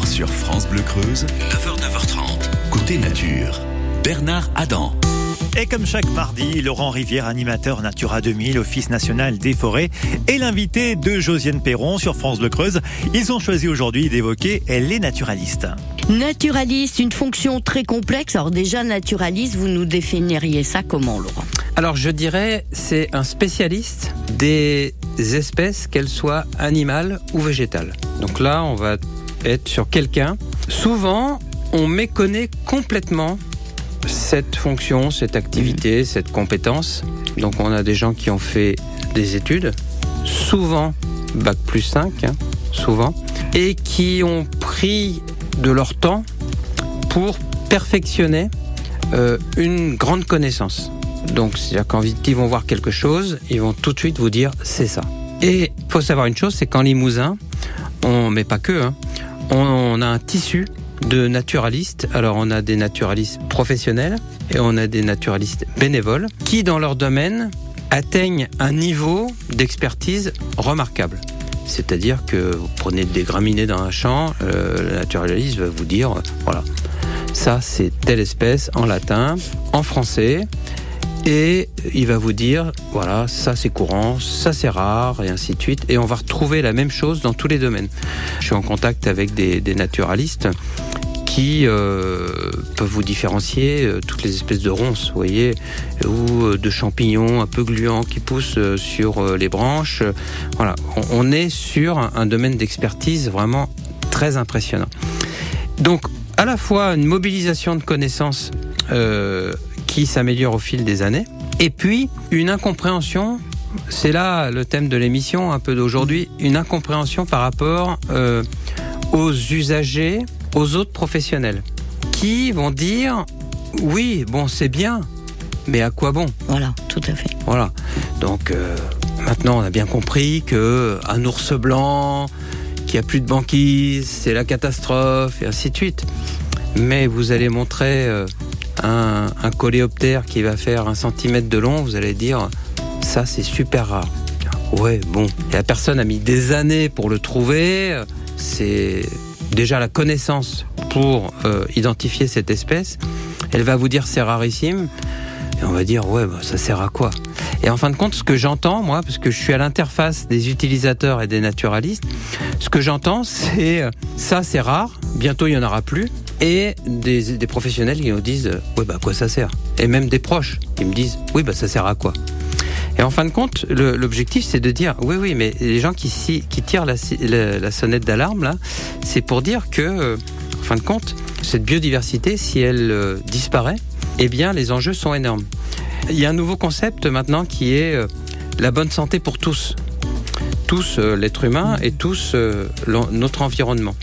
sur France Bleu Creuse, 9h, 9h30. Côté nature, Bernard Adam. Et comme chaque mardi, Laurent Rivière, animateur Natura 2000, Office national des forêts, et l'invité de Josiane Perron sur France Bleu Creuse. Ils ont choisi aujourd'hui d'évoquer les naturalistes. Naturaliste, une fonction très complexe. Alors déjà, naturaliste, vous nous définiriez ça comment, Laurent? Alors je dirais, c'est un spécialiste des espèces, qu'elles soient animales ou végétales. Donc là, on va être sur quelqu'un. Souvent, on méconnaît complètement cette fonction, cette activité, cette compétence. Donc on a des gens qui ont fait des études, souvent bac plus 5, hein, souvent, et qui ont pris de leur temps pour perfectionner euh, une grande connaissance. Donc c'est-à-dire quand ils vont voir quelque chose, ils vont tout de suite vous dire c'est ça. Et il faut savoir une chose, c'est qu'en Limousin, on, mais pas que, hein, on a un tissu de naturalistes. Alors on a des naturalistes professionnels et on a des naturalistes bénévoles qui dans leur domaine atteignent un niveau d'expertise remarquable. C'est-à-dire que vous prenez des graminées dans un champ, euh, le naturaliste va vous dire, voilà, ça c'est telle espèce en latin, en français, et il va vous dire, voilà, ça c'est courant, ça c'est rare, et ainsi de suite. Et on va retrouver la même chose dans tous les domaines. Je suis en contact avec des, des naturalistes qui euh, peuvent vous différencier euh, toutes les espèces de ronces, vous voyez, ou euh, de champignons un peu gluants qui poussent sur les branches. Voilà, on, est sur un, domaine d'expertise vraiment très impressionnant. Donc, à la fois une mobilisation de connaissances qui s'améliore au fil des années, et puis une incompréhension c'est là le thème de l'émission un peu d'aujourd'hui, une incompréhension par rapport aux usagers aux autres professionnels qui vont dire oui, bon, c'est bien, mais à quoi bon? Voilà, tout à fait. Voilà. Donc euh, maintenant, on a bien compris que un ours blanc qui a plus de banquise, c'est la catastrophe et ainsi de suite. Mais vous allez montrer euh, un, coléoptère qui va faire un centimètre de long, vous allez dire ça, c'est super rare. Ouais, bon. La personne a mis des années pour le trouver. C'est déjà la connaissance pour euh, identifier cette espèce. Elle va vous dire c'est rarissime. Et on va dire ouais, bah, ça sert à quoi? Et en fin de compte, ce que j'entends, moi, parce que je suis à l'interface des utilisateurs et des naturalistes, ce que j'entends, c'est ça c'est rare, bientôt il n'y en aura plus. Et des, professionnels qui nous disent ouais, bah quoi ça sert? Et même des proches qui me disent oui, bah ça sert à quoi? Et en fin de compte, l'objectif, c'est de dire, oui, oui, mais les gens qui, qui tirent la, la, sonnette d'alarme, là, c'est pour dire que, euh, en fin de compte, cette biodiversité, si elle euh, disparaît, eh bien, les enjeux sont énormes. Il y a un nouveau concept maintenant qui est euh, la bonne santé pour tous. Tous, l'être humain et tous, notre environnement.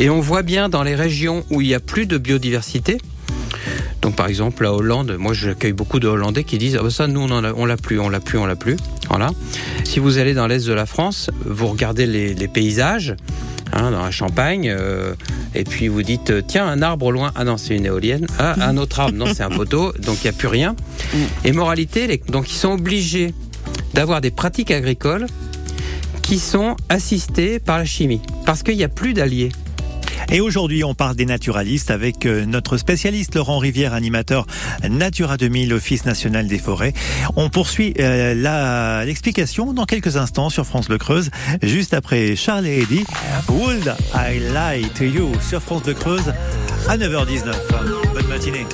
Et on voit bien dans les régions où il n'y a plus de biodiversité, donc par exemple la Hollande, moi j'accueille beaucoup de Hollandais qui disent ah bah ça nous on, a, on l'a plus, on l'a plus, on l'a plus. Voilà. Si vous allez dans l'est de la France, vous regardez les, paysages. Hein, dans la Champagne, euh, et puis vous dites tiens un arbre loin, ah non c'est une éolienne, ah un autre arbre, non c'est un poteau, donc il n'y a plus rien. Et moralité, donc ils sont obligés d'avoir des pratiques agricoles qui sont assistées par la chimie, parce qu'il n'y a plus d'alliés. Et aujourd'hui, on parle des naturalistes avec euh, notre spécialiste Laurent Rivière, animateur Natura 2000, Office national des forêts. On poursuit euh, l'explication dans quelques instants sur France Le Creuse, juste après Charles et Eddie. Would I Lie to You sur France Le Creuse à 9h19. Bonne matinée.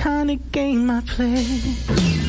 kind of game I play.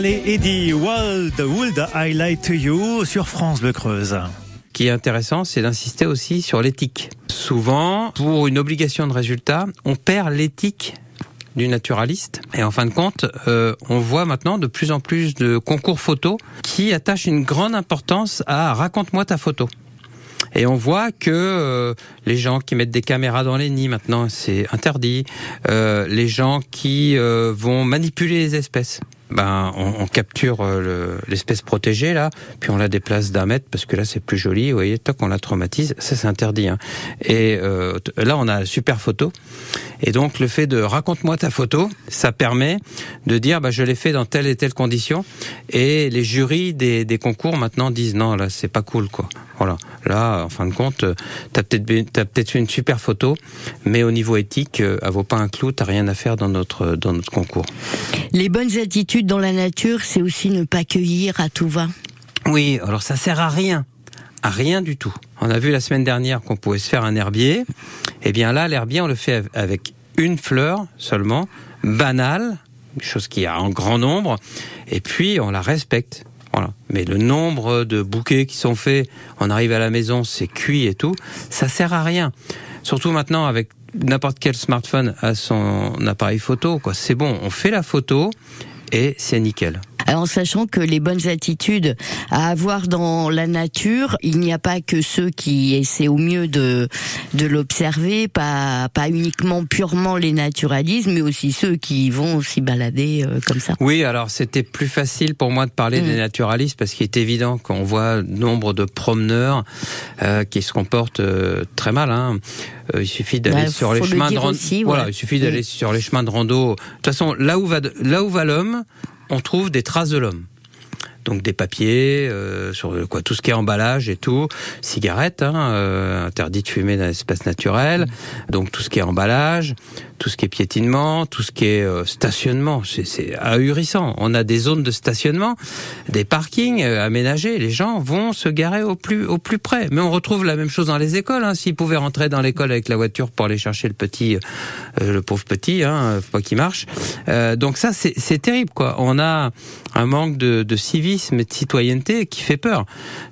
Charles et Eddie, Would, I Lie to You sur France Bleu Creuse. Ce qui est intéressant, c'est d'insister aussi sur l'éthique. Souvent, pour une obligation de résultat, on perd l'éthique du naturaliste. Et en fin de compte, euh, on voit maintenant de plus en plus de concours photos qui attachent une grande importance à raconte-moi ta photo. Et on voit que euh, les gens qui mettent des caméras dans les nids maintenant, c'est interdit. Euh, les gens qui vont manipuler les espèces. Ben, on, on capture euh, le- l'espèce protégée là, puis on la déplace d'un mètre parce que là c'est plus joli. Vous voyez, toc, on la traumatise. Ça c'est interdit. Hein. Et euh, là on a super photo. Et donc le fait de raconte-moi ta photo, ça permet de dire bah je l'ai fait dans telle et telle condition. Et les jurys des, des concours maintenant disent non là c'est pas cool quoi. Voilà. Là en fin de compte, euh, t'as peut-être t'as peut-être fait une super photo, mais au niveau éthique, euh, elle vaut pas un clou. T'as rien à faire dans notre dans notre concours. Les bonnes attitudes dans la nature, c'est aussi ne pas cueillir à tout va. Oui, alors ça sert à rien. À rien du tout. On a vu la semaine dernière qu'on pouvait se faire un herbier. Eh bien là, l'herbier, on le fait avec une fleur seulement, banale, chose qui a en grand nombre, et puis on la respecte. Mais le nombre de bouquets qui sont faits, on arrive à la maison, c'est cuit et tout, ça sert à rien. Surtout maintenant avec n'importe quel smartphone à son appareil photo, quoi. C'est bon, on fait la photo et c'est nickel. En sachant que les bonnes attitudes à avoir dans la nature, il n'y a pas que ceux qui essaient au mieux de, de l'observer, pas, pas uniquement purement les naturalistes, mais aussi ceux qui vont s'y balader euh, comme ça. Oui, alors c'était plus facile pour moi de parler Mm. des naturalistes parce qu'il est évident qu'on voit nombre de promeneurs euh, qui se comportent euh, très mal. Hein. Euh, il suffit d'aller Bah, sur les le chemins de rando. aussi, Voilà, il suffit d'aller Mm. sur les chemins de rando. De toute façon, là où va là où va l'homme, on trouve des traces de l'homme. Donc des papiers, euh, sur quoi, tout ce qui est emballage et tout, cigarettes, hein, euh, interdit de fumer dans l'espace naturel, donc tout ce qui est emballage, tout ce qui est piétinement, tout ce qui est euh, stationnement, c'est- ahurissant. On a des zones de stationnement, des parkings euh, aménagés, les gens vont se garer au plus au plus près. Mais on retrouve la même chose dans les écoles. Hein. S'ils pouvaient rentrer dans l'école avec la voiture pour aller chercher le petit, euh, le pauvre petit, hein, faut pas qu'il marche. Euh, donc ça, c'est c'est terrible, quoi. On a un manque de, de civisme et de citoyenneté qui fait peur.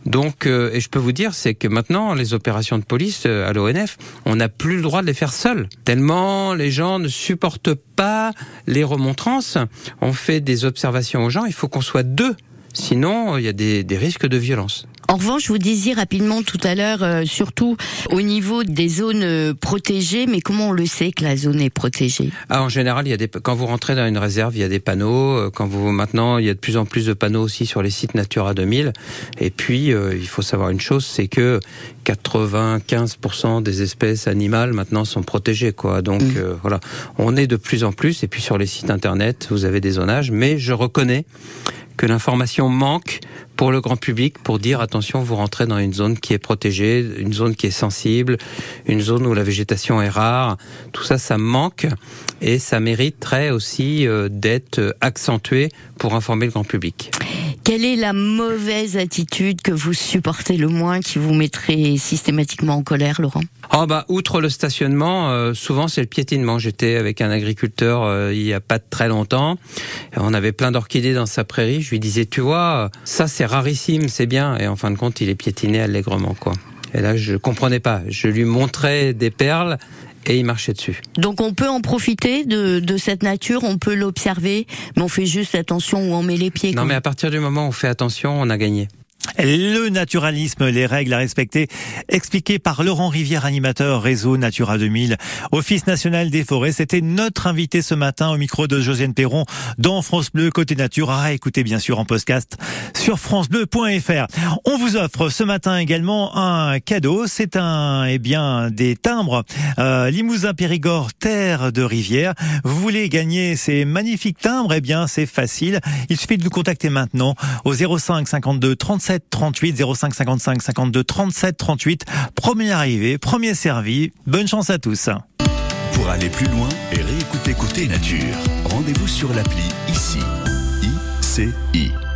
Donc, euh, et je peux vous dire, c'est que maintenant, les opérations de police euh, à l'ONF, on n'a plus le droit de les faire seuls. Tellement les gens ne supportent pas les remontrances. On fait des observations aux gens, il faut qu'on soit deux. Sinon, il y a des, des risques de violence. En revanche, vous disiez rapidement tout à l'heure, euh, surtout au niveau des zones euh, protégées, mais comment on le sait que la zone est protégée? Ah, en général, il y a des, quand vous rentrez dans une réserve, il y a des panneaux. Euh, Quand vous, maintenant, il y a de plus en plus de panneaux aussi sur les sites Natura 2000. Et puis, euh, il faut savoir une chose, c'est que 95% des espèces animales maintenant sont protégées, quoi. Donc, Mm. euh, voilà. On est de plus en plus. Et puis, sur les sites internet, vous avez des zonages. Mais je reconnais que l'information manque pour le grand public pour dire attention, vous rentrez dans une zone qui est protégée, une zone qui est sensible, une zone où la végétation est rare. Tout ça, ça manque et ça mériterait aussi euh, d'être accentué pour informer le grand public. Quelle est la mauvaise attitude que vous supportez le moins, qui vous mettrait systématiquement en colère, Laurent? Oh bah outre le stationnement, euh, souvent c'est le piétinement. J'étais avec un agriculteur euh, il y a pas très longtemps. On avait plein d'orchidées dans sa prairie. Je lui disais, tu vois, ça c'est rarissime, c'est bien. Et en fin de compte, il est piétiné allègrement quoi. Et là, je comprenais pas. Je lui montrais des perles et y marcher dessus. Donc on peut en profiter de, de cette nature, on peut l'observer, mais on fait juste attention où on met les pieds. Non mais à partir du moment où on fait attention, on a gagné. Le naturalisme, les règles à respecter, expliqué par Laurent Rivière, animateur réseau Natura 2000, Office national des forêts. C'était notre invité ce matin au micro de Josiane Perron dans France Bleu Côté Nature. À écouter bien sûr en podcast sur francebleu.fr. On vous offre ce matin également un cadeau. C'est un, eh bien, des timbres euh, Limousin Périgord, terre de rivière. Vous voulez gagner ces magnifiques timbres? Eh bien, c'est facile. Il suffit de nous contacter maintenant au 05 52 37 38 05 55 52 37 38. Premier arrivé, premier servi. Bonne chance à tous. Pour aller plus loin et réécouter Côté Nature, rendez-vous sur l'appli ICI. ICI.